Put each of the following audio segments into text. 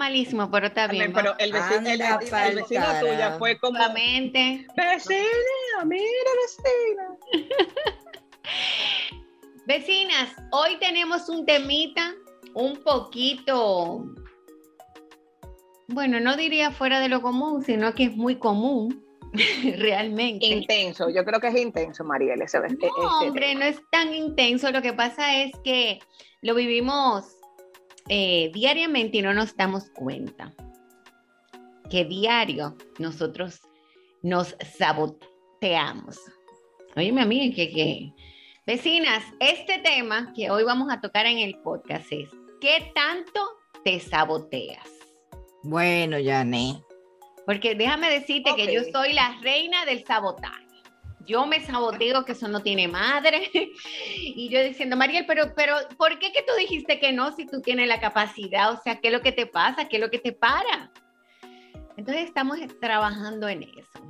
Malísimo, pero está bien. Pero el vecino, el, Anda el vecino tuya fue como Solamente. vecina, mira vecina. Vecinas, hoy tenemos un temita un poquito, bueno, no diría fuera de lo común, sino que es muy común, realmente. Intenso, yo creo que es intenso, Mariel, ese, ese- No, hombre, no es tan intenso. Lo que pasa es que lo vivimos eh, diariamente y no nos damos cuenta que diario nosotros nos saboteamos. Óyeme a mí, que, que... Vecinas, este tema que hoy vamos a tocar en el podcast es ¿qué tanto te saboteas? Bueno, Yané. Porque déjame decirte que yo soy la reina del sabotaje. Yo me saboteo que eso no tiene madre. Y yo diciendo, Mariel, pero, pero, ¿por qué que tú dijiste que no si tú tienes la capacidad? O sea, ¿qué es lo que te pasa? ¿Qué es lo que te para? Entonces estamos trabajando en eso.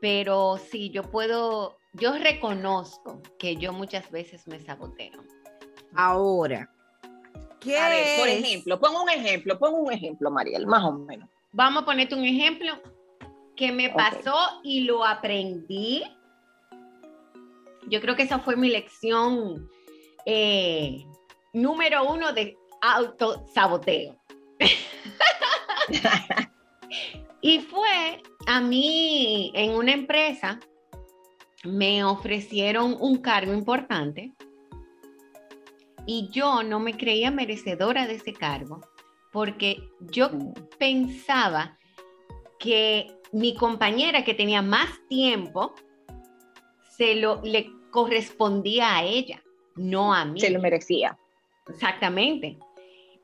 Pero sí, yo puedo, yo reconozco que yo muchas veces me saboteo. Ahora, ¿qué A ver, por ejemplo, pon un ejemplo, pon un ejemplo, Mariel, más o menos. Vamos a ponerte un ejemplo que me pasó y lo aprendí. Yo creo que esa fue mi lección eh, número uno de autosaboteo. y fue a mí en una empresa, me ofrecieron un cargo importante y yo no me creía merecedora de ese cargo porque yo pensaba que mi compañera que tenía más tiempo se lo le correspondía a ella, no a mí. Se lo merecía. Exactamente.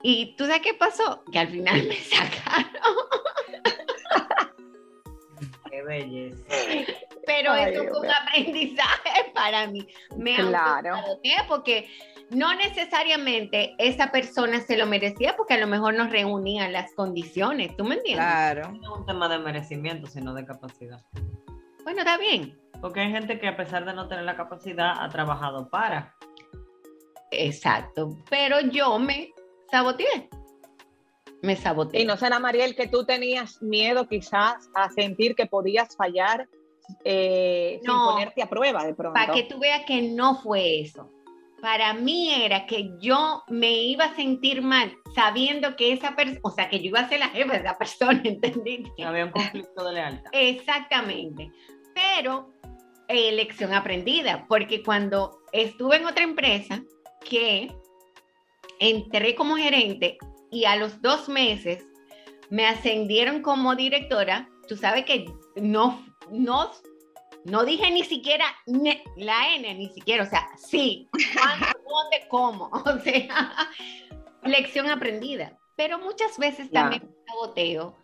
Y tú sabes qué pasó? Que al final me sacaron. Qué belleza. Pero Ay, eso fue un aprendizaje para mí. Me Claro. autosaboteé porque no necesariamente esa persona se lo merecía porque a lo mejor no reunían las condiciones. ¿Tú me entiendes? Claro. No es un tema de merecimiento, sino de capacidad. Bueno, está bien. Porque hay gente que a pesar de no tener la capacidad, ha trabajado para. Exacto. Pero yo me saboteé. Me saboteé. Y no será, Mariel, que tú tenías miedo quizás a sentir que podías fallar eh, sin ponerte a prueba de pronto. Para que tú veas que no fue eso. Para mí era que yo me iba a sentir mal sabiendo que esa persona, o sea, que yo iba a ser la jefa de esa persona, ¿entendí? Había un conflicto de lealtad. Exactamente. Pero eh, lección aprendida, porque cuando estuve en otra empresa que entré como gerente y a los dos meses me ascendieron como directora, tú sabes que no, no, no dije ni siquiera ne- la N, ni siquiera, o sea, sí, cuándo, dónde, cómo, o sea, lección aprendida. Pero muchas veces también me saboteo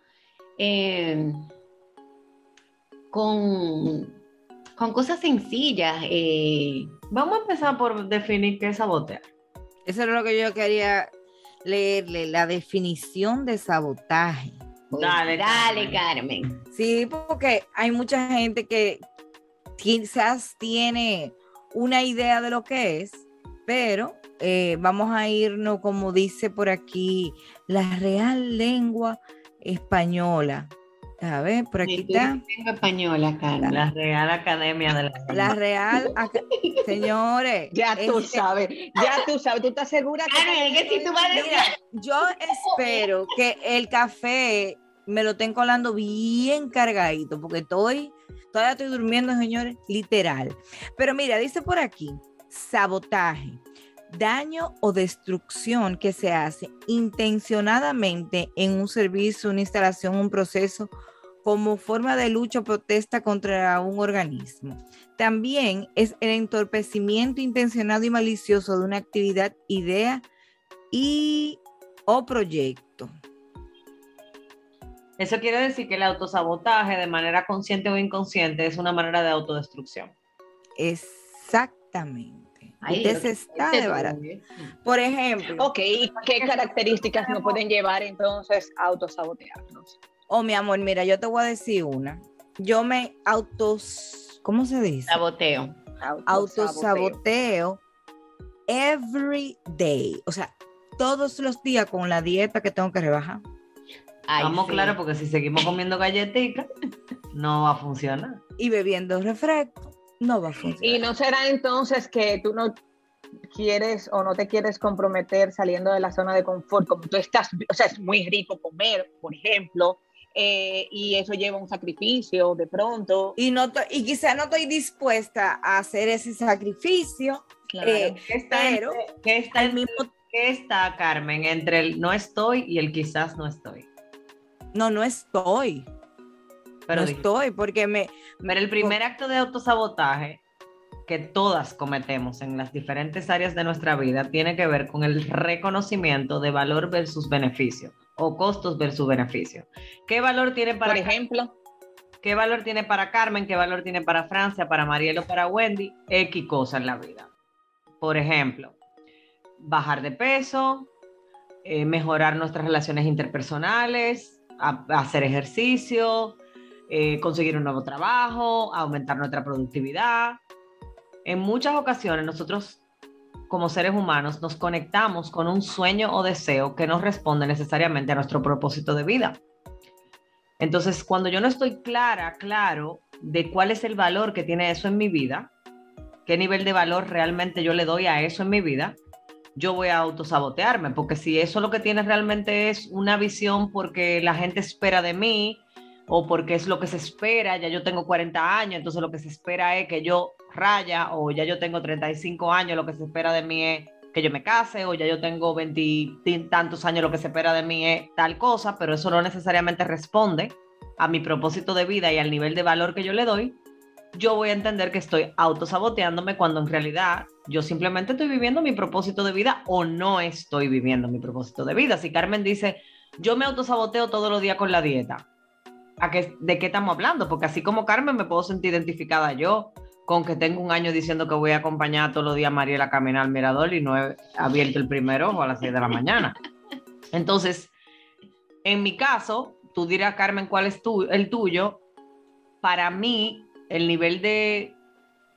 eh, con, con cosas sencillas. eh, Vamos a empezar por definir qué es sabotear. Eso es lo que yo quería leerle, la definición de sabotaje. Dale, dale, Carmen. Carmen. Sí, porque hay mucha gente que quizás tiene una idea de lo que es, pero eh, vamos a irnos, como dice por aquí, la real lengua española. A ver, por aquí está. Española, Carla. La Real Academia de la La real, Aca- señores. Ya tú es- sabes, ya tú sabes, tú estás segura que... Carla, es que si tú vas a decir- Mira, yo espero que el café me lo estén colando bien cargadito, porque estoy, todavía estoy durmiendo, señores, literal. Pero mira, dice por aquí, sabotaje, daño o destrucción que se hace intencionadamente en un servicio, una instalación, un proceso como forma de lucha o protesta contra un organismo. También es el entorpecimiento intencionado y malicioso de una actividad, idea y o proyecto. Eso quiere decir que el autosabotaje, de manera consciente o inconsciente, es una manera de autodestrucción. Exactamente. Ay, Usted se está. Por ejemplo, Ok, ¿y qué características nos pueden llevar entonces a autosabotearnos? Oh mi amor, mira, yo te voy a decir una. Yo me autos, ¿cómo se dice? Saboteo. Autosaboteo every day. O sea, todos los días con la dieta que tengo que rebajar. Ay, Vamos sí. claro, porque si seguimos comiendo galletitas, no va a funcionar. Y bebiendo refresco, no va a funcionar. Y no será entonces que tú no quieres o no te quieres comprometer saliendo de la zona de confort, como tú estás, o sea, es muy rico comer, por ejemplo, eh, y eso lleva un sacrificio de pronto. y no to- y quizá no estoy dispuesta a hacer ese sacrificio, eh, ¿Qué está, pero entre- qué está, al entre- mismo qué está, Carmen, entre el no estoy y el quizás no estoy? no no estoy, Pero, no dije- estoy porque me pero el primer acto de autosabotaje que todas cometemos en las diferentes áreas de nuestra vida tiene que ver con el reconocimiento de valor versus beneficio o costos versus beneficio. ¿Qué valor tiene para Por ejemplo, ¿Qué valor tiene para Carmen? ¿Qué valor tiene para Francia, para Marielo, para Wendy? X cosas en la vida. Por ejemplo, bajar de peso, eh, mejorar nuestras relaciones interpersonales, a- hacer ejercicio, eh, conseguir un nuevo trabajo, aumentar nuestra productividad. En muchas ocasiones nosotros como seres humanos nos conectamos con un sueño o deseo que no responde necesariamente a nuestro propósito de vida. Entonces, cuando yo no estoy clara, claro, de cuál es el valor que tiene eso en mi vida, qué nivel de valor realmente yo le doy a eso en mi vida, yo voy a autosabotearme, porque si eso lo que tiene realmente es una visión porque la gente espera de mí o porque es lo que se espera, ya yo tengo 40 años, entonces lo que se espera es que yo raya o ya yo tengo 35 años, lo que se espera de mí es que yo me case o ya yo tengo 20 y tantos años, lo que se espera de mí es tal cosa, pero eso no necesariamente responde a mi propósito de vida y al nivel de valor que yo le doy, yo voy a entender que estoy autosaboteándome cuando en realidad yo simplemente estoy viviendo mi propósito de vida o no estoy viviendo mi propósito de vida. Si Carmen dice, yo me autosaboteo todos los días con la dieta, ¿a qué, ¿de qué estamos hablando? Porque así como Carmen me puedo sentir identificada yo con que tengo un año diciendo que voy a acompañar todos los días a Mariela a caminar al mirador y no he abierto el primer ojo a las 6 de la mañana. Entonces, en mi caso, tú dirás, Carmen, ¿cuál es tu, el tuyo? Para mí, el nivel de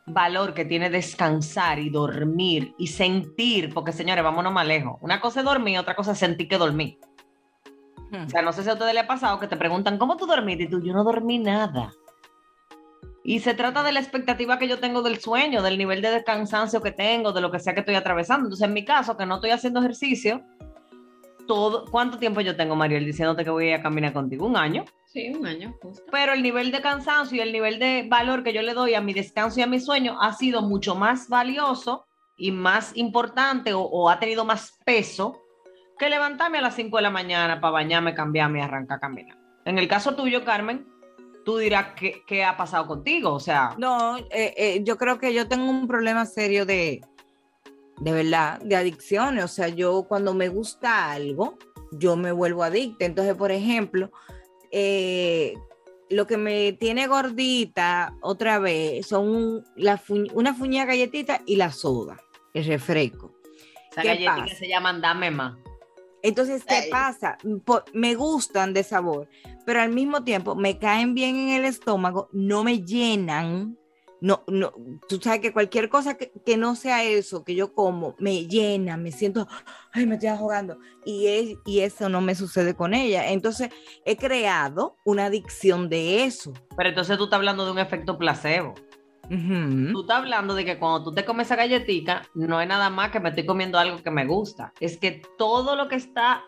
valor que tiene descansar y dormir y sentir, porque señores, vámonos más lejos. Una cosa es dormir, otra cosa es sentir que dormí. O sea, no sé si a ustedes les ha pasado que te preguntan, ¿cómo tú dormiste? Y tú, yo no dormí nada. Y se trata de la expectativa que yo tengo del sueño, del nivel de cansancio que tengo, de lo que sea que estoy atravesando. Entonces, en mi caso, que no estoy haciendo ejercicio, todo, ¿cuánto tiempo yo tengo, Mariel, diciéndote que voy a caminar contigo? Un año. Sí, un año justo. Pero el nivel de cansancio y el nivel de valor que yo le doy a mi descanso y a mi sueño ha sido mucho más valioso y más importante o, o ha tenido más peso que levantarme a las 5 de la mañana para bañarme, cambiarme y arrancar a caminar. En el caso tuyo, Carmen, tú dirás qué, qué ha pasado contigo. O sea, No, eh, eh, yo creo que yo tengo un problema serio de, de verdad, de adicciones. O sea, yo cuando me gusta algo, yo me vuelvo adicta. Entonces, por ejemplo, eh, lo que me tiene gordita otra vez son la fu- una fuña galletita y la soda, el refresco. esa ¿qué galletita pasa? se llaman Dame Más. Entonces, ¿qué Ay. pasa? Me gustan de sabor, pero al mismo tiempo me caen bien en el estómago, no me llenan, no, no, tú sabes que cualquier cosa que, que no sea eso que yo como me llena, me siento, ay, me estoy ahogando. Y, es- y eso no me sucede con ella. Entonces he creado una adicción de eso. Pero entonces tú estás hablando de un efecto placebo. Tú estás hablando de que cuando tú te comes esa galletica, no es nada más que me estoy comiendo algo que me gusta. Es que todo lo que está,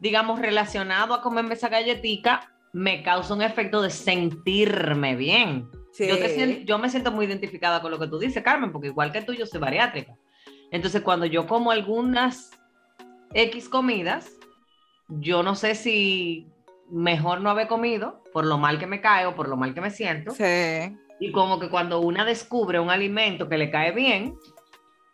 digamos, relacionado a comerme esa galletica, me causa un efecto de sentirme bien. Sí. Yo, te yo me siento muy identificada con lo que tú dices, Carmen, porque igual que tú, yo soy bariátrica. Entonces, cuando yo como algunas X comidas, yo no sé si mejor no haber comido por lo mal que me cae o por lo mal que me siento. Sí. Y como que cuando una descubre un alimento que le cae bien,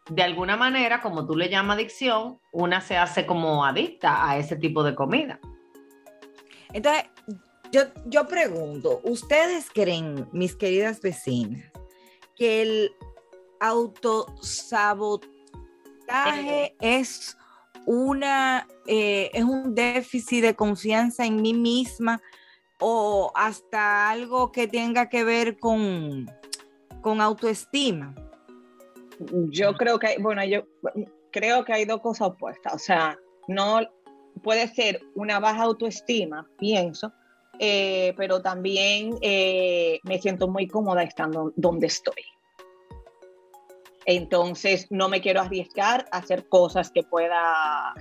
de alguna manera, como tú le llamas adicción, una se hace como adicta a ese tipo de comida. Entonces, yo, yo pregunto, ¿ustedes creen, mis queridas vecinas, que el autosabotaje es una eh, es un déficit de confianza en mí misma o hasta algo que tenga que ver con, con autoestima? Yo creo que, hay- bueno, yo creo que hay dos cosas opuestas. O sea, no puede ser una baja autoestima, pienso, eh, pero también eh, me siento muy cómoda estando donde estoy. Entonces, no me quiero arriesgar a hacer cosas que pueda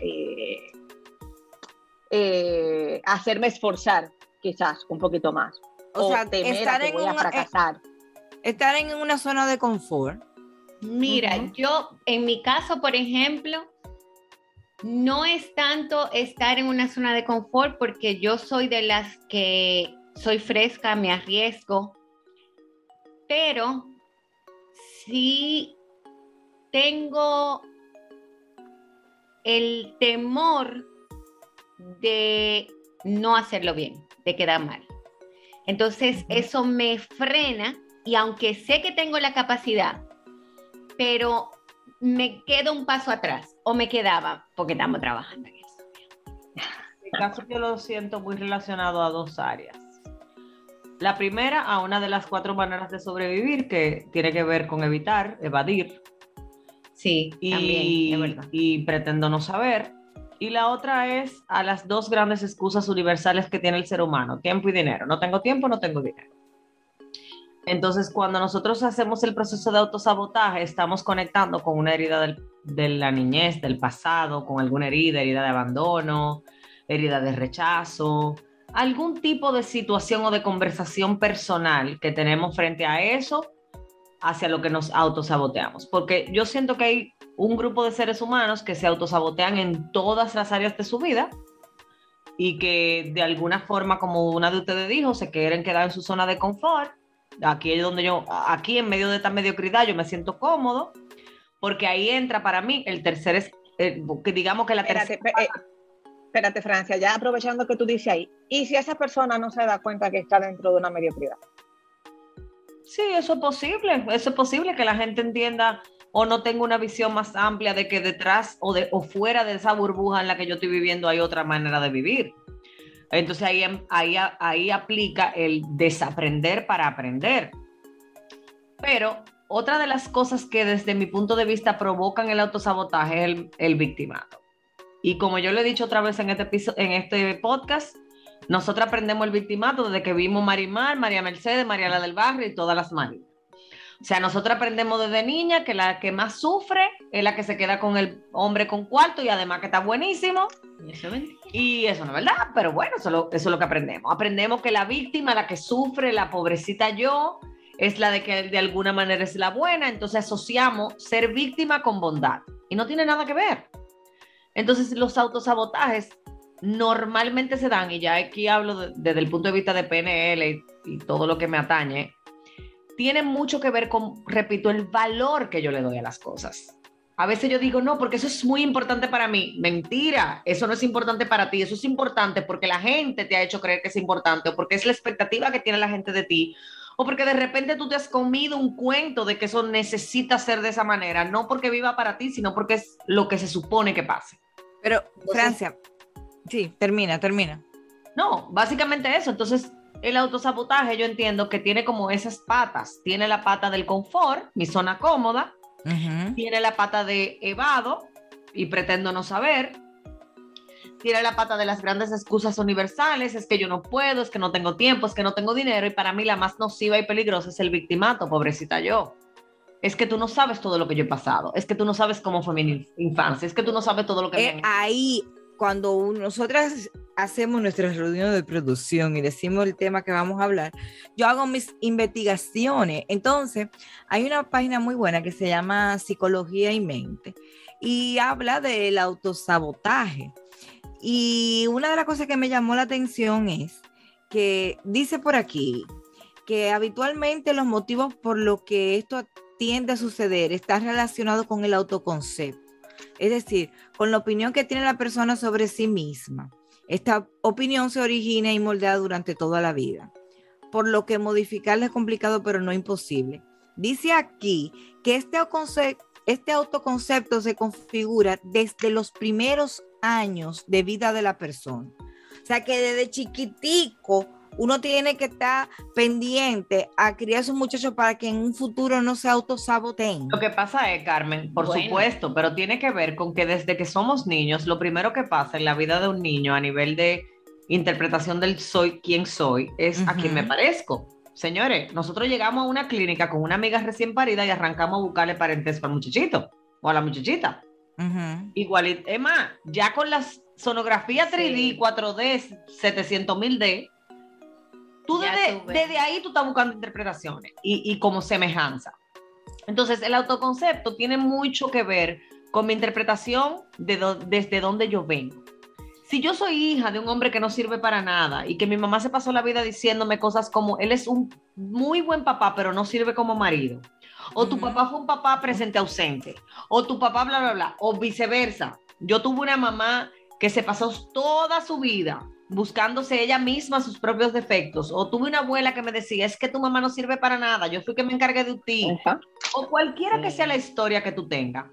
eh, hacerme esforzar, quizás un poquito más. O sea, temer a estar que en voy a una- fracasar. Estar en una zona de confort. Mira, yo en mi caso, por ejemplo, no es tanto estar en una zona de confort porque yo soy de las que soy fresca, me arriesgo, pero sí tengo el temor de no hacerlo bien, de quedar mal. Entonces, eso me frena y aunque sé que tengo la capacidad, pero me quedo un paso atrás o me quedaba porque estamos trabajando en eso. En mi caso yo lo siento muy relacionado a dos áreas. La primera, a una de las cuatro maneras de sobrevivir, que tiene que ver con evitar, evadir, Sí, y, también, es verdad. y pretendo no saber. Y la otra es a las dos grandes excusas universales que tiene el ser humano, tiempo y dinero. No tengo tiempo, no tengo dinero. Entonces, cuando nosotros hacemos el proceso de autosabotaje, estamos conectando con una herida de la niñez, del pasado, con alguna herida, herida de abandono, herida de rechazo, algún tipo de situación o de conversación personal que tenemos frente a eso hacia lo que nos autosaboteamos. Porque yo siento que hay un grupo de seres humanos que se autosabotean en todas las áreas de su vida y que de alguna forma, como una de ustedes dijo, se quieren quedar en su zona de confort. Aquí es donde yo, aquí en medio de esta mediocridad, yo me siento cómodo, porque ahí entra para mí el tercer, es- eh, que digamos que la Espérate, tercera... eh, espérate, Francia, ya aprovechando que tú dices ahí, ¿y si esa persona no se da cuenta que está dentro de una mediocridad? Sí, eso es posible, eso es posible que la gente entienda o no tenga una visión más amplia de que detrás o, de, o fuera de esa burbuja en la que yo estoy viviendo hay otra manera de vivir. Entonces ahí, em- ahí, ahí aplica el desaprender para aprender. Pero otra de las cosas que desde mi punto de vista provocan el autosabotaje es el, el victimato. Y como yo le he dicho otra vez en este, episo- en este podcast, nosotros aprendemos el victimato desde que vimos Marimar, María Mercedes, María la del Barrio y todas las Marías. O sea, nosotros aprendemos desde niña que la que más sufre es la que se queda con el hombre con cuarto y además que está buenísimo. Eso es mentira. Y eso no es verdad, pero bueno, eso, lo- eso es lo que aprendemos. Aprendemos que la víctima, la que sufre, la pobrecita yo, es la de que de alguna manera es la buena, entonces asociamos ser víctima con bondad. Y no tiene nada que ver. Entonces los autosabotajes normalmente se dan, y ya aquí hablo de- desde el punto de vista de PNL y, y todo lo que me atañe, tienen mucho que ver con, repito, el valor que yo le doy a las cosas. A veces yo digo, no, porque eso es muy importante para mí. Mentira, eso no es importante para ti, eso es importante porque la gente te ha hecho creer que es importante o porque es la expectativa que tiene la gente de ti o porque de repente tú te has comido un cuento de que eso necesita ser de esa manera, no porque viva para ti, sino porque es lo que se supone que pase. Pero, Francia, sí, termina, termina. No, básicamente eso. Entonces, el autosabotaje yo entiendo que tiene como esas patas. Tiene la pata del confort, mi zona cómoda, tiene la pata de evado y pretendo no saber. Tiene la pata de las grandes excusas universales, es que yo no puedo, es que no tengo tiempo, es que no tengo dinero y para mí la más nociva y peligrosa es el victimato, pobrecita yo. Es que tú no sabes todo lo que yo he pasado, es que tú no sabes cómo fue mi in- infancia, es que tú no sabes todo lo que me Eh, ahí, cuando nosotras hacemos nuestras reuniones de producción y decimos el tema que vamos a hablar, yo hago mis investigaciones. Entonces, hay una página muy buena que se llama Psicología y Mente y habla del autosabotaje. Y una de las cosas que me llamó la atención es que dice por aquí que habitualmente los motivos por los que esto tiende a suceder están relacionados con el autoconcepto. Es decir, con la opinión que tiene la persona sobre sí misma. Esta opinión se origina y moldea durante toda la vida, por lo que modificarla es complicado pero no imposible. Dice aquí que este, este autoconcepto se configura desde los primeros años de vida de la persona. O sea que desde chiquitico uno tiene que estar pendiente a criar a sus muchachos para que en un futuro no se autosaboteen. Lo que pasa es, Carmen, por Bueno. supuesto, pero tiene que ver con que desde que somos niños, lo primero que pasa en la vida de un niño a nivel de interpretación del soy quien soy es a quien me parezco. Señores, nosotros llegamos a una clínica con una amiga recién parida y arrancamos a buscarle parentesco al muchachito o a la muchachita. Igual, es más, ya con las sonografías 3D, Sí. 4D, 700 mil D, tú desde, desde ahí tú estás buscando interpretaciones y, y como semejanza. Entonces, el autoconcepto tiene mucho que ver con mi interpretación de do- desde donde yo vengo. Si yo soy hija de un hombre que no sirve para nada y que mi mamá se pasó la vida diciéndome cosas como, él es un muy buen papá, pero no sirve como marido. O tu Ujú. papá fue un papá presente ausente. O tu papá bla, bla, bla. O viceversa. Yo tuve una mamá que se pasó toda su vida buscándose ella misma sus propios defectos. O tuve una abuela que me decía, es que tu mamá no sirve para nada, yo fui que me encargué de ti. Ajá. O cualquiera que sea la historia que tú tengas.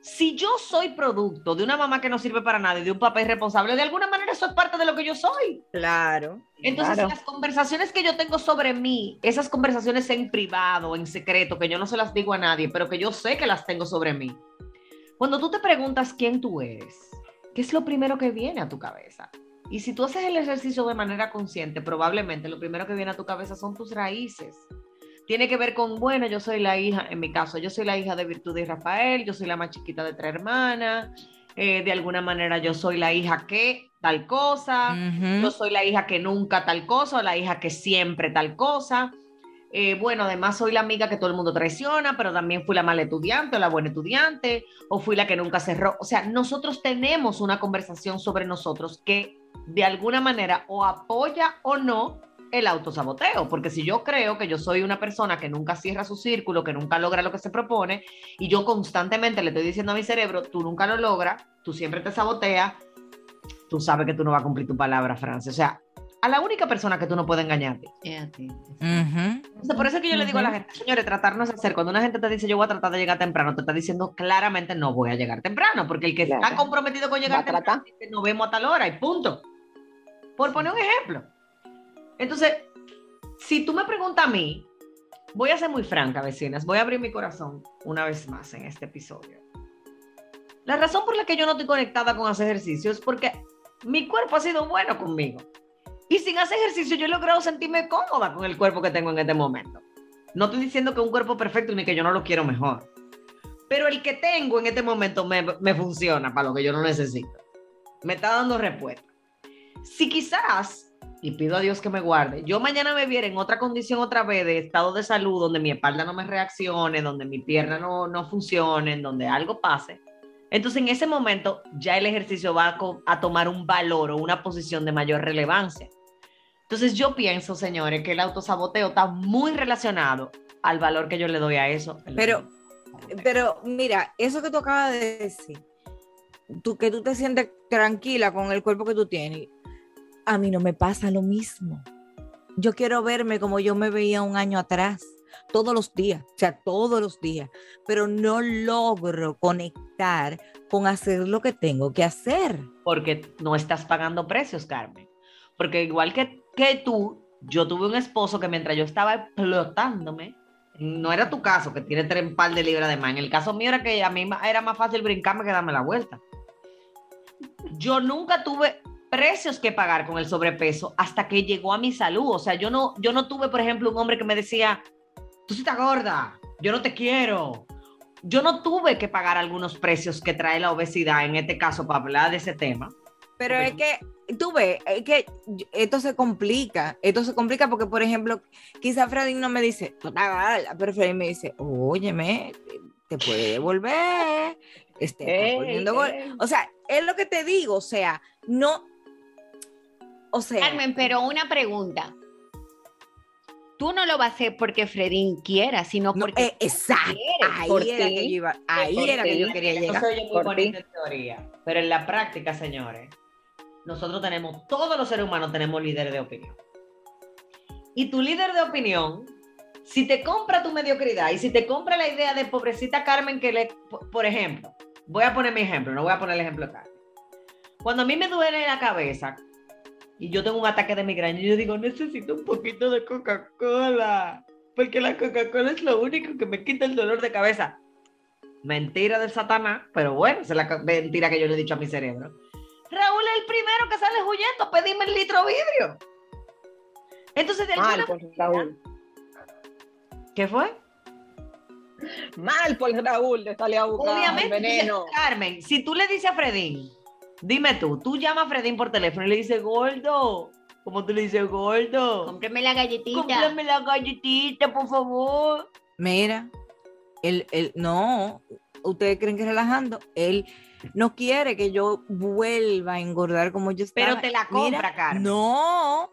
Si yo soy producto de una mamá que no sirve para nada y de un papá irresponsable, de alguna manera eso es parte de lo que yo soy. Claro. Entonces, Claro. las conversaciones que yo tengo sobre mí, esas conversaciones en privado, en secreto, que yo no se las digo a nadie, pero que yo sé que las tengo sobre mí. Cuando tú te preguntas quién tú eres, ¿qué es lo primero que viene a tu cabeza? Y si tú haces el ejercicio de manera consciente, probablemente lo primero que viene a tu cabeza son tus raíces. Tiene que ver con, bueno, yo soy la hija, en mi caso, yo soy la hija de Virtud y Rafael, yo soy la más chiquita de tres hermanas, eh, de alguna manera yo soy la hija que tal cosa, Ujú. yo soy la hija que nunca tal cosa, o la hija que siempre tal cosa. Eh, bueno, además soy la amiga que todo el mundo traiciona, pero también fui la mala estudiante o la buena estudiante, o fui la que nunca cerró. O sea, nosotros tenemos una conversación sobre nosotros que de alguna manera o apoya o no el autosaboteo, porque si yo creo que yo soy una persona que nunca cierra su círculo, que nunca logra lo que se propone, y yo constantemente le estoy diciendo a mi cerebro, tú nunca lo logras, tú siempre te saboteas, tú sabes que tú no vas a cumplir tu palabra, Francia. O sea, a la única persona que tú no puedes engañarte. Ujú. Entonces, por eso es que yo le digo a la gente, señores, tratar no es hacer. Cuando una gente te dice, yo voy a tratar de llegar temprano, te está diciendo claramente, no voy a llegar temprano, porque el que está Claro. comprometido con llegar temprano, dice, nos vemos a tal hora y punto. Por poner un ejemplo. Entonces, si tú me preguntas a mí, voy a ser muy franca, vecinas, voy a abrir mi corazón una vez más en este episodio. La razón por la que yo no estoy conectada con hacer ejercicio es porque mi cuerpo ha sido bueno conmigo. Y sin hacer ejercicio yo he logrado sentirme cómoda con el cuerpo que tengo en este momento. No estoy diciendo que un cuerpo perfecto ni que yo no lo quiero mejor. Pero el que tengo en este momento me, me funciona para lo que yo no necesito. Me está dando respuesta. Si quizás, y pido a Dios que me guarde, yo mañana me viera en otra condición otra vez de estado de salud, donde mi espalda no me reaccione, donde mi pierna no, no funcione, donde algo pase, entonces en ese momento ya el ejercicio va a, a tomar un valor o una posición de mayor relevancia. Entonces yo pienso, señores, que el autosaboteo está muy relacionado al valor que yo le doy a eso. Pero, pero mira, eso que tú acabas de decir, tú, que tú te sientes tranquila con el cuerpo que tú tienes, a mí no me pasa lo mismo. Yo quiero verme como yo me veía un año atrás, todos los días, o sea, todos los días, pero no logro conectar con hacer lo que tengo que hacer. porque no estás pagando precios, Carmen. Porque igual que, que tú, Yo tuve un esposo que mientras yo estaba explotándome, no era tu caso, que tiene tres par de libras de más. En el caso mío era que a mí era más fácil brincarme que darme la vuelta. Yo nunca tuve precios que pagar con el sobrepeso hasta que llegó a mi salud. O sea, yo no, yo no tuve, por ejemplo, un hombre que me decía, tú sí estás gorda, yo no te quiero. Yo no tuve que pagar algunos precios que trae la obesidad, en este caso, para hablar de ese tema. Pero es que, tú ves, es que esto se complica. Esto se complica porque, por ejemplo, quizá Freddy no me dice, tú estás gorda", pero Freddy me dice, óyeme, te puede devolver, este, estás Ey, volviendo gorda". ey. O sea, es lo que te digo, o sea, no, o sea, Carmen, pero una pregunta. Tú no lo vas a hacer porque Fredín quiera, sino no, porque eh, exacto, quieres, ahí por era ti, que yo iba, ahí era que yo quería Eso llegar. oye muy en teoría, pero en la práctica, señores, nosotros tenemos, todos los seres humanos tenemos líder de opinión. Y tu líder de opinión, si te compra tu mediocridad y si te compra la idea de pobrecita Carmen que le, por- ejemplo, voy a poner mi ejemplo, no voy a poner el ejemplo de Carmen. Cuando a mí me duele la cabeza y yo tengo un ataque de migraña, yo digo, necesito un poquito de Coca-Cola, porque la Coca-Cola es lo único que me quita el dolor de cabeza. Mentira del Satanás, pero bueno, es la mentira que yo le he dicho a mi cerebro. Raúl es el primero que sale huyendo a pedirme el litro vidrio. Entonces, de Mal alguna por Raúl. ¿Qué fue? Mal por Raúl de salir a buscar el Obviamente, veneno. Carmen, si tú le dices a Fredín, dime tú, tú llamas a Fredín por teléfono y le dices, gordo, ¿cómo tú le dices, gordo? cómprame la galletita. Cómprame la galletita, por favor. Mira, él, él, no, ustedes creen que relajando, él no quiere que yo vuelva a engordar como yo estaba. Pero te la compra, Mira, Carmen. No.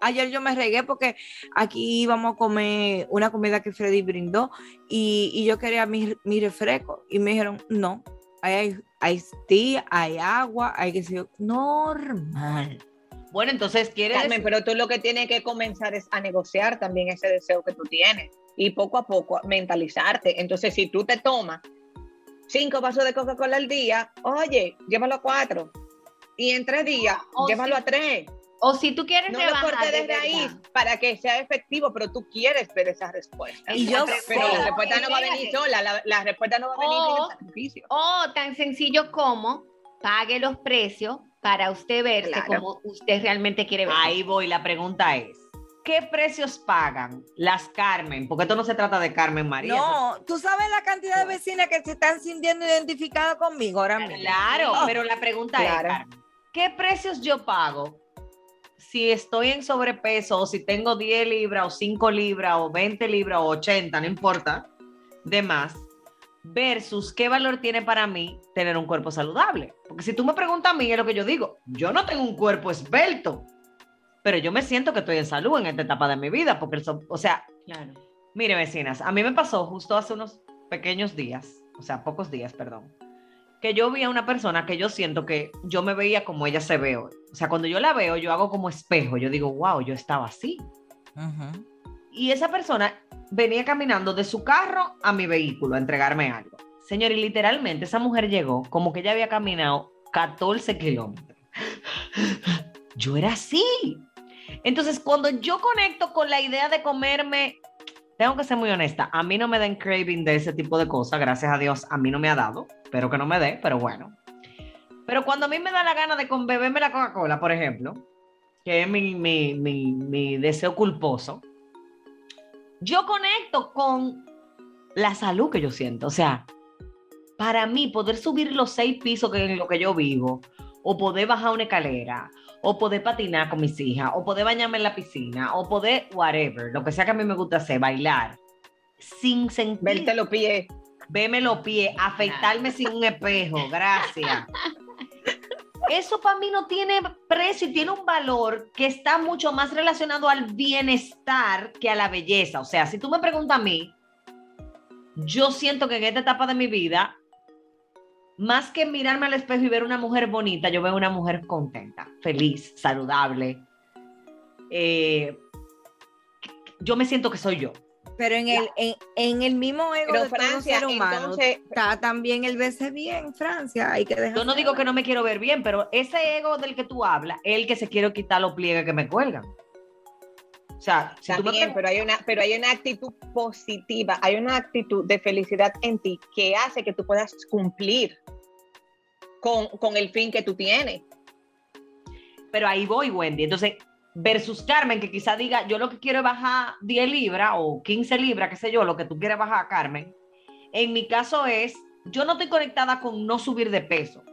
Ayer yo me regué porque aquí íbamos a comer una comida que Freddy brindó y, y yo quería mi, mi refresco y me dijeron, no, hay, hay té, hay agua, hay que ser normal. Bueno, entonces quieres. Carmen, pero tú lo que tienes que comenzar es a negociar también ese deseo que tú tienes y poco a poco mentalizarte. Entonces, si tú te tomas cinco vasos de Coca-Cola al día, oye, llévalo a cuatro. Y en tres días, O llévalo si- a tres. O si tú quieres No lo rebajar cortes de raíz verdad. para que sea efectivo, pero tú quieres ver esa respuesta. Y yo pero sé. la respuesta no va a venir sola, la, la respuesta no va a venir sin O- el sacrificio. O tan sencillo como pague los precios para usted verse Claro. como usted realmente quiere verse. Ahí voy, la pregunta es, ¿qué precios pagan las Carmen? Porque esto no se trata de Carmen María. No, tú sabes la cantidad de vecinas que se están sintiendo identificadas conmigo ahora mismo. Claro, Oh, pero la pregunta Claro. es, Carmen, ¿qué precios yo pago si estoy en sobrepeso o si tengo 10 libras o 5 libras o 20 libras o 80, no importa, de más, versus qué valor tiene para mí tener un cuerpo saludable? Porque si tú me preguntas a mí, es lo que yo digo, yo no tengo un cuerpo esbelto, pero yo me siento que estoy en salud en esta etapa de mi vida, porque, el so- o sea, Claro. Mire, vecinas, a mí me pasó justo hace unos pequeños días, o sea, pocos días, perdón, que yo vi a una persona que yo siento que yo me veía como ella se ve hoy. O sea, cuando yo la veo, yo hago como espejo, yo digo, wow, yo estaba así. Y esa persona venía caminando de su carro a mi vehículo a entregarme algo. Señor, y literalmente esa mujer llegó como que ella había caminado 14 kilómetros. Yo era así. Entonces, cuando yo conecto con la idea de comerme, tengo que ser muy honesta, a mí no me dan craving de ese tipo de cosas, gracias a Dios, a mí no me ha dado, espero que no me dé, pero bueno. Pero cuando a mí me da la gana de beberme la Coca-Cola, por ejemplo, que es mi, mi, mi, mi deseo culposo, yo conecto con la salud que yo siento. O sea, para mí poder subir los seis pisos que en lo que yo vivo, o poder bajar una escalera, o poder patinar con mis hijas, o poder bañarme en la piscina, o poder whatever, lo que sea que a mí me gusta hacer, bailar, sin sentir, Verte los pies. verme los pies, afeitarme sin un espejo, gracias. Eso para mí no tiene precio y tiene un valor que está mucho más relacionado al bienestar que a la belleza. O sea, si tú me preguntas a mí, yo siento que en esta etapa de mi vida, más que mirarme al espejo y ver una mujer bonita, yo veo una mujer contenta, feliz, saludable. Eh, yo me siento que soy yo. Pero en el, en, en el mismo ego Pero de todo Francia, ser humano entonces, está también el verse bien, Francia. Hay que dejar. Yo no digo que no me quiero ver bien, pero ese ego del que tú hablas es el que se quiere quitar los pliegues que me cuelgan. O sea, si tú me También, pero hay una, pero hay una actitud positiva, hay una actitud de felicidad en ti que hace que tú puedas cumplir con, con el fin que tú tienes. pero ahí voy, Wendy. Entonces, versus Carmen, que quizá diga, yo lo que quiero es bajar 10 libras o 15 libras, qué sé yo, lo que tú quieres bajar, Carmen. En mi caso es, yo no estoy conectada con no subir de peso.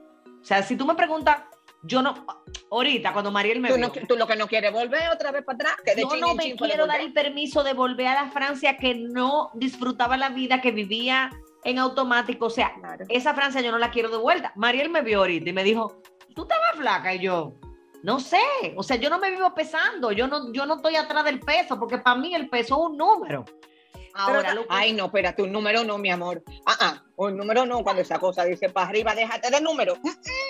O sea, si tú me preguntas, yo no, ahorita cuando Mariel me Tú, vio, no, tú lo que no quieres volver otra vez para atrás, que de yo chin no me chin quiero dar el permiso de volver a la Francia que no disfrutaba la vida, que vivía en automático. O sea, Claro. esa Francia yo no la quiero de vuelta. Mariel me vio ahorita y me dijo, tú estabas flaca y yo, no sé, o sea, yo no me vivo pesando, yo no, yo no estoy atrás del peso, porque para mí el peso es un número. Ahora, lo que- Ay, no, espérate, un número no, mi amor. Ah, ah, un número no, cuando esa cosa dice para arriba, déjate de número.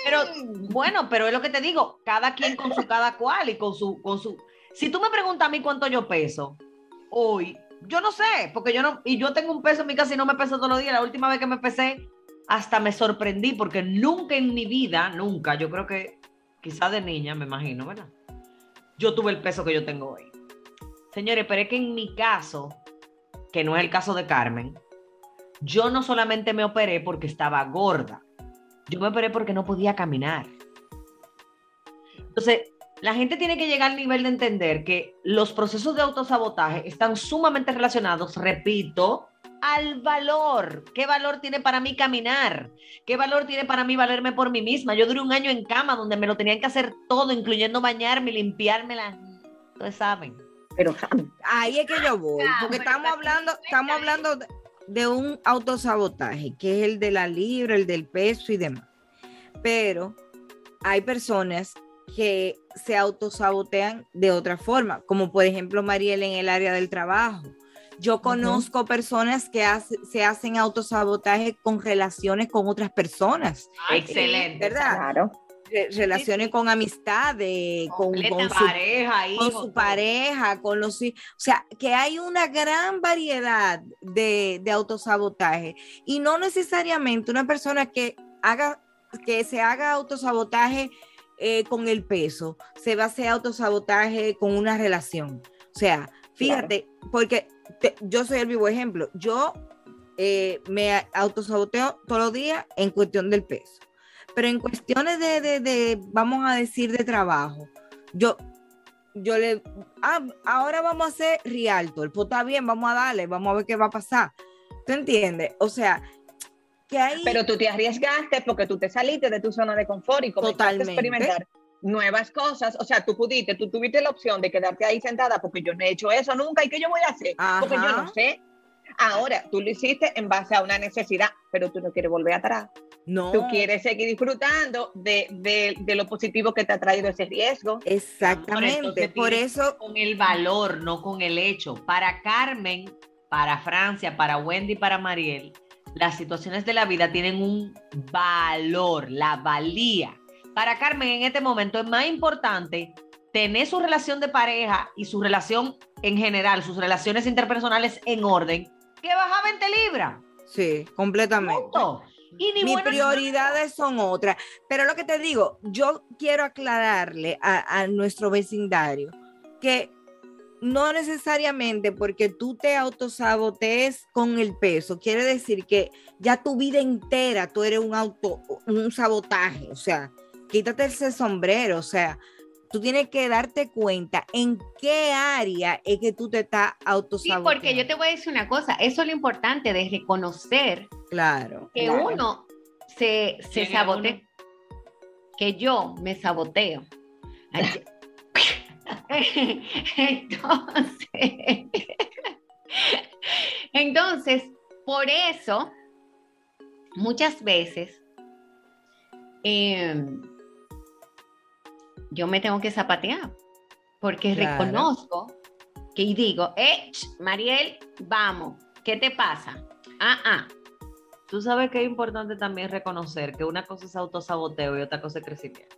pero bueno, pero es lo que te digo, cada quien con su cada cual y con su, con su. Si tú me preguntas a mí cuánto yo peso hoy, yo no sé, porque yo no, y yo tengo un peso en mi casa y no me peso todos los días. La última vez que me pesé, hasta me sorprendí, porque nunca en mi vida, nunca, yo creo que quizás de niña, me imagino, ¿verdad? Yo tuve el peso que yo tengo hoy. Señores, pero es que en mi caso, que no es el caso de Carmen, yo no solamente me operé porque estaba gorda, yo me operé porque no podía caminar. Entonces, la gente tiene que llegar al nivel de entender que los procesos de autosabotaje están sumamente relacionados, repito, al valor. ¿Qué valor tiene para mí caminar? ¿Qué valor tiene para mí valerme por mí misma? Yo duré un año en cama donde me lo tenían que hacer todo, incluyendo bañarme, limpiarme la... Ustedes saben. Pero Ahí es que yo voy, Ah, porque estamos hablando, estamos hablando de un autosabotaje, que es el de la libra, el del peso y demás. Pero hay personas que se autosabotean de otra forma, como por ejemplo Mariel en el área del trabajo. Yo conozco personas que hace- se hacen autosabotaje con relaciones con otras personas, Excelente. ¿verdad? claro. Re- relaciones con amistades, con, su Pareja, con su todo. pareja, con los o sea, que hay una gran variedad de, de autosabotaje y no necesariamente una persona que haga que se haga autosabotaje eh, con el peso, se va a hacer autosabotaje con una relación. O sea, fíjate, porque te- yo soy el vivo ejemplo. Yo eh, me autosaboteo todos los días en cuestión del peso. Pero en cuestiones de, de- de, vamos a decir, de trabajo, yo, yo le, ah, ahora vamos a hacer Rialto, pues está bien, vamos a darle, vamos a ver qué va a pasar. ¿Tú entiendes? O sea, que hay... Pero tú te arriesgaste porque tú te saliste de tu zona de confort y comenzaste Totalmente. a experimentar nuevas cosas. O sea, tú pudiste, tú tuviste la opción de quedarte ahí sentada porque yo no he hecho eso nunca y qué yo voy a hacer porque yo no sé. Ahora, tú lo hiciste en base a una necesidad, pero tú no quieres volver atrás. no, Tú quieres seguir disfrutando de, de- de lo positivo que te ha traído ese riesgo. exactamente. entonces Por eso, con el valor, no con el hecho. Para Carmen, para Francia, para Wendy, para Mariel, las situaciones de la vida tienen un valor, la valía. Para Carmen en este momento es más importante tener su relación de pareja y su relación en general, sus relaciones interpersonales en orden, que bajar 20 libras. sí, completamente. Punto. Y ni Mis prioridades son otras. Pero lo que te digo, yo quiero aclararle a, a nuestro vecindario que no necesariamente porque tú te autosabotees con el peso, quiere decir que ya tu vida entera tú eres un auto, un sabotaje. O sea, quítate ese sombrero. O sea, tú tienes que darte cuenta en qué área es que tú te estás Sí, autosaboteando. porque yo te voy a decir una cosa, eso es lo importante de reconocer Claro. que Claro. uno se, se ¿Quién es sabotea, que yo me saboteo. Entonces, entonces, por eso, muchas veces eh, yo me tengo que zapatear, porque Claro. reconozco que y digo, eh, Mariel, vamos, ¿qué te pasa? Ah, ah, Tú sabes que es importante también reconocer que una cosa es autosaboteo y otra cosa es crecimiento.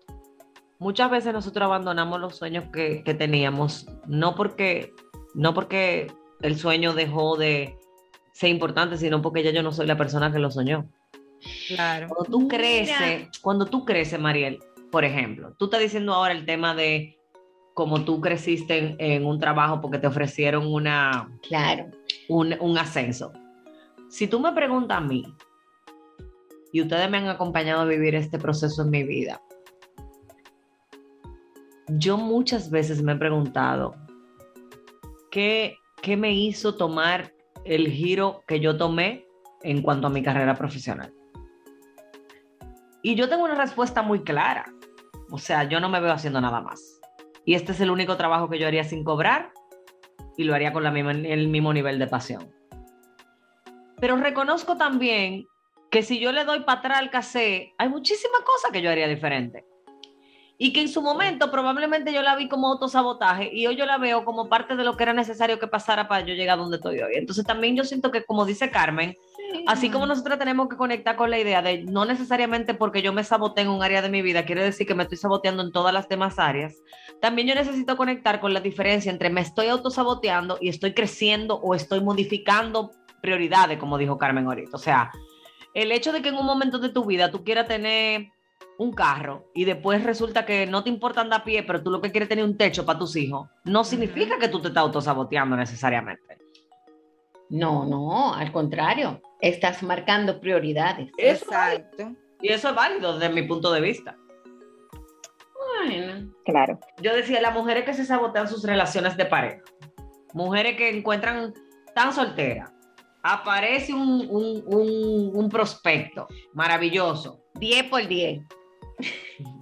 Muchas veces nosotros abandonamos los sueños que, que teníamos, no porque, no porque el sueño dejó de ser importante, sino porque ya yo no soy la persona que lo soñó. Claro. Cuando tú Mira. creces, cuando tú creces, Mariel, por ejemplo, tú estás diciendo ahora el tema de como tú creciste en, en un trabajo porque te ofrecieron una, Claro. un, un ascenso. Si tú me preguntas a mí, y ustedes me han acompañado a vivir este proceso en mi vida, yo muchas veces me he preguntado, ¿qué, qué me hizo tomar el giro que yo tomé en cuanto a mi carrera profesional? Y yo tengo una respuesta muy clara. O sea, yo no me veo haciendo nada más. Y este es el único trabajo que yo haría sin cobrar y lo haría con el mismo nivel de pasión. Pero reconozco también que si yo le doy para atrás al cassette, hay muchísimas cosas que yo haría diferente. Y que en su momento probablemente yo la vi como autosabotaje y hoy yo la veo como parte de lo que era necesario que pasara para yo llegar donde estoy hoy. Entonces también yo siento que, como dice Carmen, así como nosotros tenemos que conectar con la idea de no necesariamente porque yo me saboteé en un área de mi vida, quiere decir que me estoy saboteando en todas las demás áreas, también yo necesito conectar con la diferencia entre me estoy autosaboteando y estoy creciendo o estoy modificando prioridades, como dijo Carmen ahorita. O sea, el hecho de que en un momento de tu vida tú quieras tener un carro y después resulta que no te importa andar a pie, pero tú lo que quieres es tener un techo para tus hijos, no significa que tú te estás autosaboteando necesariamente. No, no, al contrario, estás marcando prioridades. Eso Exacto. Y eso es válido desde mi punto de vista. Bueno, Claro. Yo decía, las mujeres que se sabotean sus relaciones de pareja, mujeres que encuentran tan solteras, aparece un, un- un- un prospecto maravilloso, 10 por 10.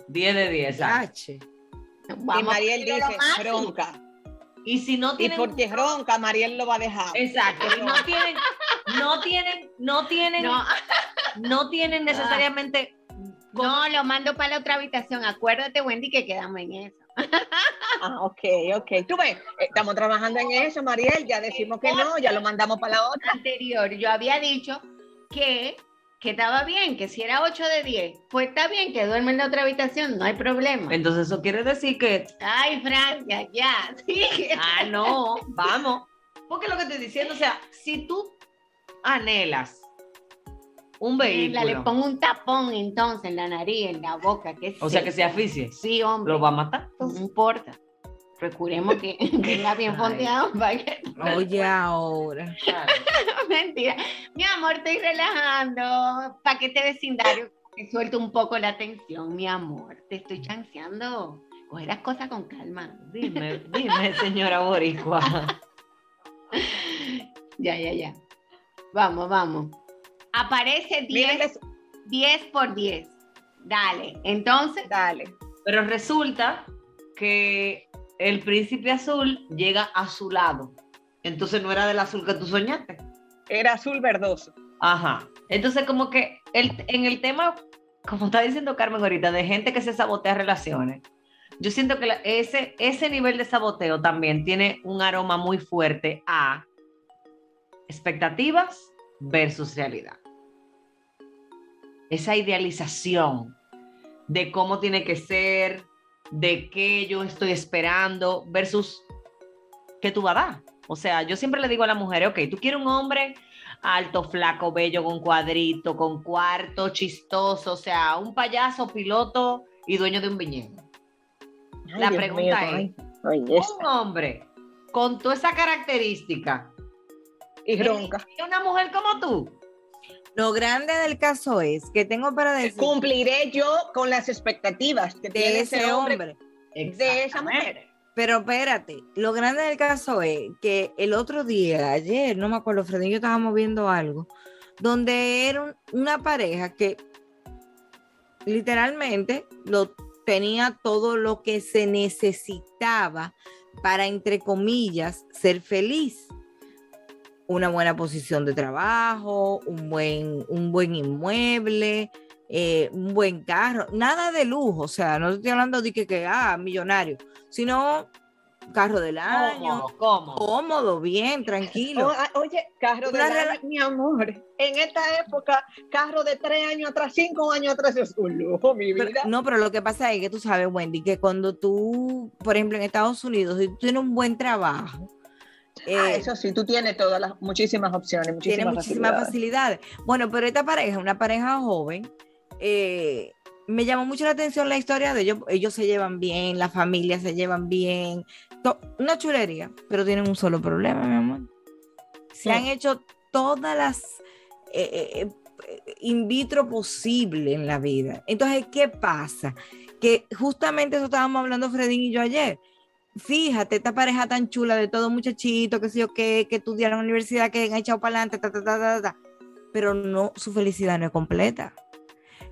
10 de 10. ¿sabes? H. y Vamos a Mariel dice, lo máximo. ronca. Y si no Y tienen... porque ronca, Mariel lo va a dejar. Exacto, y no tienen, no tienen, no tienen, No, no tienen necesariamente... no, lo mando para la otra habitación. Acuérdate, Wendy, que quedamos en eso. Ah, ok, ok. Tú ves, estamos trabajando en eso, Mariel. Ya decimos que no, ya lo mandamos para la otra. Anterior, yo había dicho que, que estaba bien, que si era 8 de 10, pues está bien, que duerme en la otra habitación, no hay problema. Entonces eso quiere decir que Ay, Francia, ya, sí. Ah, no, vamos. Porque lo que estoy diciendo, o sea, si tú anhelas un Venga, Le vehículo, pongo un tapón entonces en la nariz, en la boca, que o sea, que se aficie, Sí, hombre. lo va a matar. No importa. Procuremos que venga bien fondeado para que... Oye, ahora. Mentira. Mi amor, estoy relajando. ¿Para que te vecindario? Que suelto un poco la tensión, mi amor. Te estoy chanceando. Coge las cosas con calma. Dime, dime, señora Boricua. Ya, ya, ya. Vamos, vamos. Aparece 10, Mírenles, 10 por 10. Dale. Entonces, dale. Pero resulta que el príncipe azul llega a su lado. Entonces no era del azul que tú soñaste. Era azul verdoso. Ajá. Entonces, como que el, en el tema, como está diciendo Carmen ahorita, de gente que se sabotea relaciones, yo siento que la- ese, ese nivel de saboteo también tiene un aroma muy fuerte a expectativas versus realidad. Esa idealización de cómo tiene que ser, de qué yo estoy esperando versus qué tú vas a dar. O sea, yo siempre le digo a la mujer, ok, tú quieres un hombre alto, flaco, bello, con cuadrito, con cuarto, chistoso, o sea, un payaso, piloto y dueño de un viñedo. Ay, La Dios pregunta mío, es, ay. Un hombre con toda esa característica, Y ronca. ¿es una mujer como tú? Lo grande del caso es que tengo para decir Cumpliré yo con las expectativas que de ese ese hombre. hombre. De esa mujer. Pero espérate, lo grande del caso es que el otro día, ayer, no me acuerdo, Freddy yo estábamos viendo algo, donde era un- una pareja que literalmente lo tenía todo lo que se necesitaba para, entre comillas, ser feliz. Una buena posición de trabajo, un buen, un buen inmueble, eh, un buen carro, nada de lujo, o sea, no estoy hablando de que, que ah, millonario, sino carro del año, ¿Cómo? ¿Cómo? cómodo, bien, tranquilo. Ah, oye, carro de Una año, mi amor. En esta época, carro de tres años atrás, cinco años atrás es un lujo, mi Pero- no, pero lo que pasa es que tú sabes, Wendy, que cuando tú, por ejemplo, en Estados Unidos, si tú tienes un buen trabajo, Ah, eh, eso sí, tú tienes todas las muchísimas opciones, tiene muchísimas, muchísimas facilidades. facilidades. Bueno, pero esta pareja, una pareja joven, eh, me llamó mucho la atención la historia de ellos. Ellos se llevan bien, las familias se llevan bien. Una chulería, pero tienen un solo problema, mi amor. Se han hecho todas las eh, eh, in vitro posible en la vida. Entonces, ¿qué pasa? Que justamente eso estábamos hablando Fredín y yo ayer. Fíjate, esta pareja tan chula de todo muchachito, que sé yo qué, que estudiaron en la universidad, que han echado para adelante, ta, ta, ta, ta, ta, pero no, su felicidad no es completa.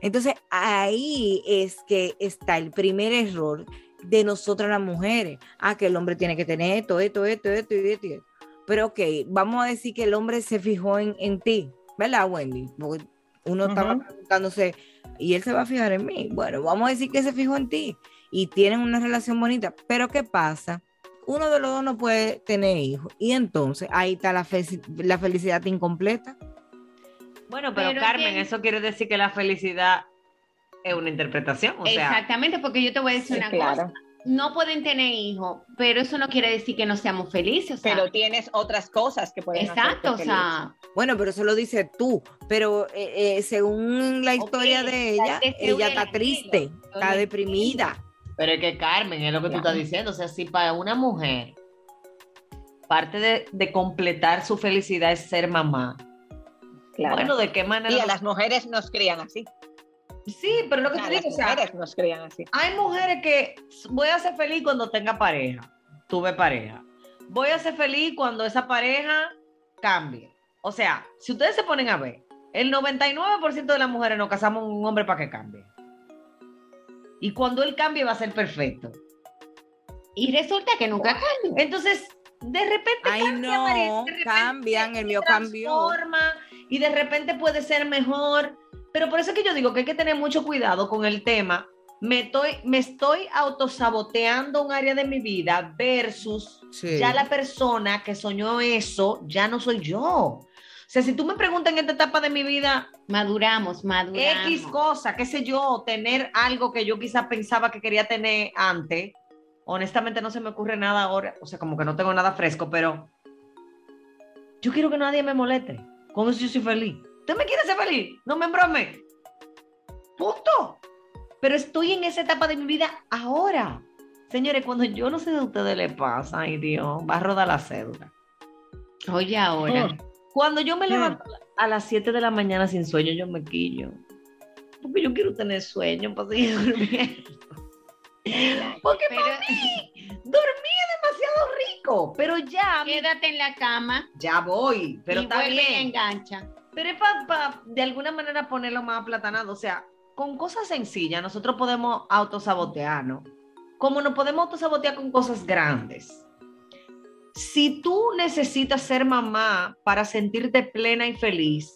Entonces, ahí es que está el primer error de nosotras las mujeres. Ah, que el hombre tiene que tener esto, esto, esto, esto y esto. esto. Pero ok, vamos a decir que el hombre se fijó en, en ti, ¿verdad, Wendy? Porque uno estaba Ujú. preguntándose, ¿y él se va a fijar en mí? Bueno, vamos a decir que se fijó en ti y tienen una relación bonita. Pero ¿qué pasa? Uno de los dos no puede tener hijos. Y entonces ahí está la, fe- la felicidad incompleta. Bueno, pero, Pero Carmen, que- eso quiere decir que la felicidad es una interpretación. O sea, Exactamente, porque yo te voy a decir Sí, una claro. cosa. No pueden tener hijos, pero eso no quiere decir que no seamos felices. o sea, Pero tienes otras cosas que pueden exacto, o sea, Bueno, pero eso lo dices tú. Pero eh, eh, según la historia de ella, ella está triste, está deprimida. Pero es que Carmen, es lo que tú estás diciendo. O sea, si para una mujer parte de, de completar su felicidad es ser mamá. Claro. Bueno, ¿de qué manera? y a las mujeres nos crían así. Sí, pero lo que A te digo, o sea, mujeres nos crían así. hay mujeres que voy a ser feliz cuando tenga pareja. Tuve pareja. Voy a ser feliz cuando esa pareja cambie. O sea, si ustedes se ponen a ver, el 99% de las mujeres nos casamos con un hombre para que cambie. Y cuando él cambie va a ser perfecto. y resulta que nunca cambia. Entonces, de repente Ay, cambia, no, Maris, de repente cambian, el mío cambió. transforma Y de repente puede ser mejor. Pero por eso es que yo digo que hay que tener mucho cuidado con el tema. Me estoy, me estoy autosaboteando un área de mi vida versus Sí. ya la persona que soñó eso ya no soy yo. O sea, si tú me preguntas en esta etapa de mi vida, Maduramos, maduramos. X cosa, qué sé yo, tener algo que yo quizás pensaba que quería tener antes. Honestamente no se me ocurre nada ahora, o sea, como que no tengo nada fresco, pero yo quiero que nadie me moleste. Con eso yo soy feliz. ¿Usted me quiere ser feliz? No me embrome. Punto. Pero estoy en esa etapa de mi vida ahora. Señores, cuando yo no sé de ustedes le pasa, ay Dios, va a rodar la cédula. Oye, ahora. Cuando yo me Mm. levanto a las 7 de la mañana sin sueño, yo me quillo. Porque yo quiero tener sueño para seguir durmiendo. Porque Pero para mí, dormir es demasiado rico. Pero ya, quédate en la cama ya voy. Pero y está vuelve y bien. engancha. Pero es para de alguna manera ponerlo más aplatanado. O sea, con cosas sencillas nosotros podemos autosabotearnos. Como nos podemos autosabotear con cosas grandes. Si tú necesitas ser mamá para sentirte plena y feliz,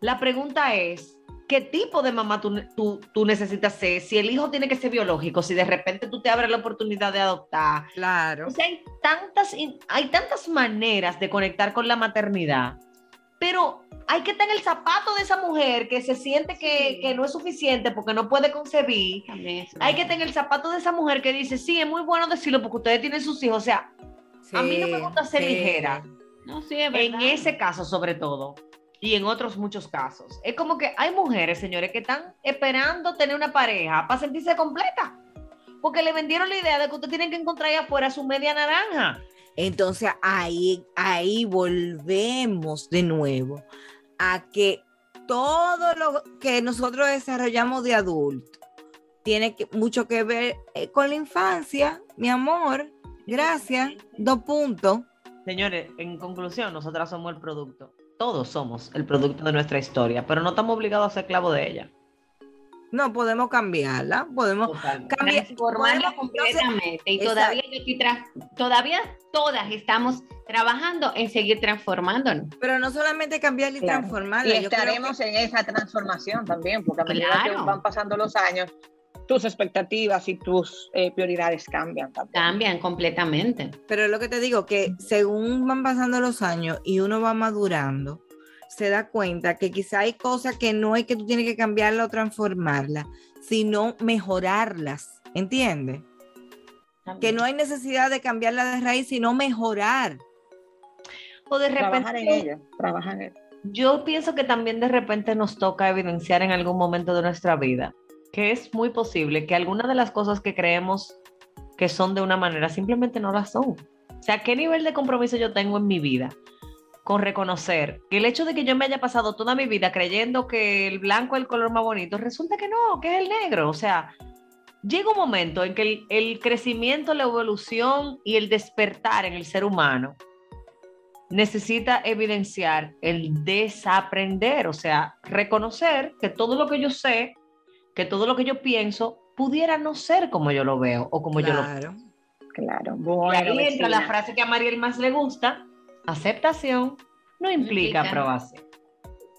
la pregunta es, ¿qué tipo de mamá tú, tú- tú necesitas ser? Si el hijo tiene que ser biológico, si de repente tú te abres la oportunidad de adoptar, Claro. o sea, hay tantas, hay tantas maneras de conectar con la maternidad, pero hay que estar en el zapato de esa mujer que se siente que, Sí. que no es suficiente porque no puede concebir. También Hay que estar en el zapato de esa mujer que dice, sí, es muy bueno decirlo porque ustedes tienen sus hijos. O sea, a mí no me gusta ser sí. ligera. No, sí, es En ese caso, sobre todo, y en otros muchos casos. Es como que hay mujeres, señores, que están esperando tener una pareja para sentirse completa. Porque le vendieron la idea de que usted tiene que encontrar ahí afuera su media naranja. Entonces ahí, ahí volvemos de nuevo a que todo lo que nosotros desarrollamos de adulto tiene que- mucho que ver eh, con la infancia, mi amor. Gracias. Dos puntos. Señores, en conclusión, nosotras somos el producto. Todos somos el producto de nuestra historia, pero no estamos obligados a ser esclavo de ella. No podemos cambiarla, podemos cambiar. transformarla completamente y todavía yo estoy tra- todavía todas estamos trabajando en seguir transformándonos. Pero no solamente cambiarla y Claro. transformarla. Y yo creo estaremos en esa transformación también, porque a medida que Claro. van pasando los años, tus expectativas y tus eh, prioridades cambian también. Cambian completamente. Pero es lo que te digo, que según van pasando los años y uno va madurando, se da cuenta que quizá hay cosas que no es que tú tienes que cambiarla o transformarla, sino mejorarlas, ¿entiendes? Que no hay necesidad de cambiarla de raíz, sino mejorar. O de Trabajar en repente, ello, trabajar en ello. yo pienso que también de repente nos toca evidenciar en algún momento de nuestra vida que es muy posible que algunas de las cosas que creemos que son de una manera simplemente no las son. O sea, ¿qué nivel de compromiso yo tengo en mi vida con reconocer que el hecho de que yo me haya pasado toda mi vida creyendo que el blanco es el color más bonito, resulta que no, que es el negro? O sea, llega un momento en que el, el crecimiento, la evolución y el despertar en el ser humano necesita evidenciar el desaprender, o sea, reconocer que todo lo que yo sé, que todo lo que yo pienso, pudiera no ser como yo lo veo o como yo lo Claro. Claro. Y Bueno, ahí entra la vecina. frase que a Mariel más le gusta, aceptación no implica Implica. aprobación.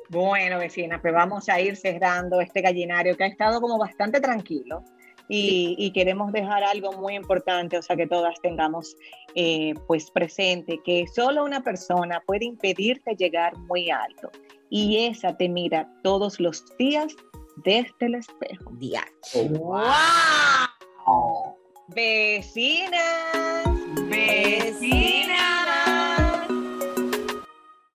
Bueno, vecina, pues vamos a ir cerrando este gallinario que ha estado como bastante tranquilo. Y, y queremos dejar algo muy importante, o sea, que todas tengamos eh, pues presente que solo una persona puede impedirte llegar muy alto y esa te mira todos los días desde el espejo. Diache. Vecinas, vecinas.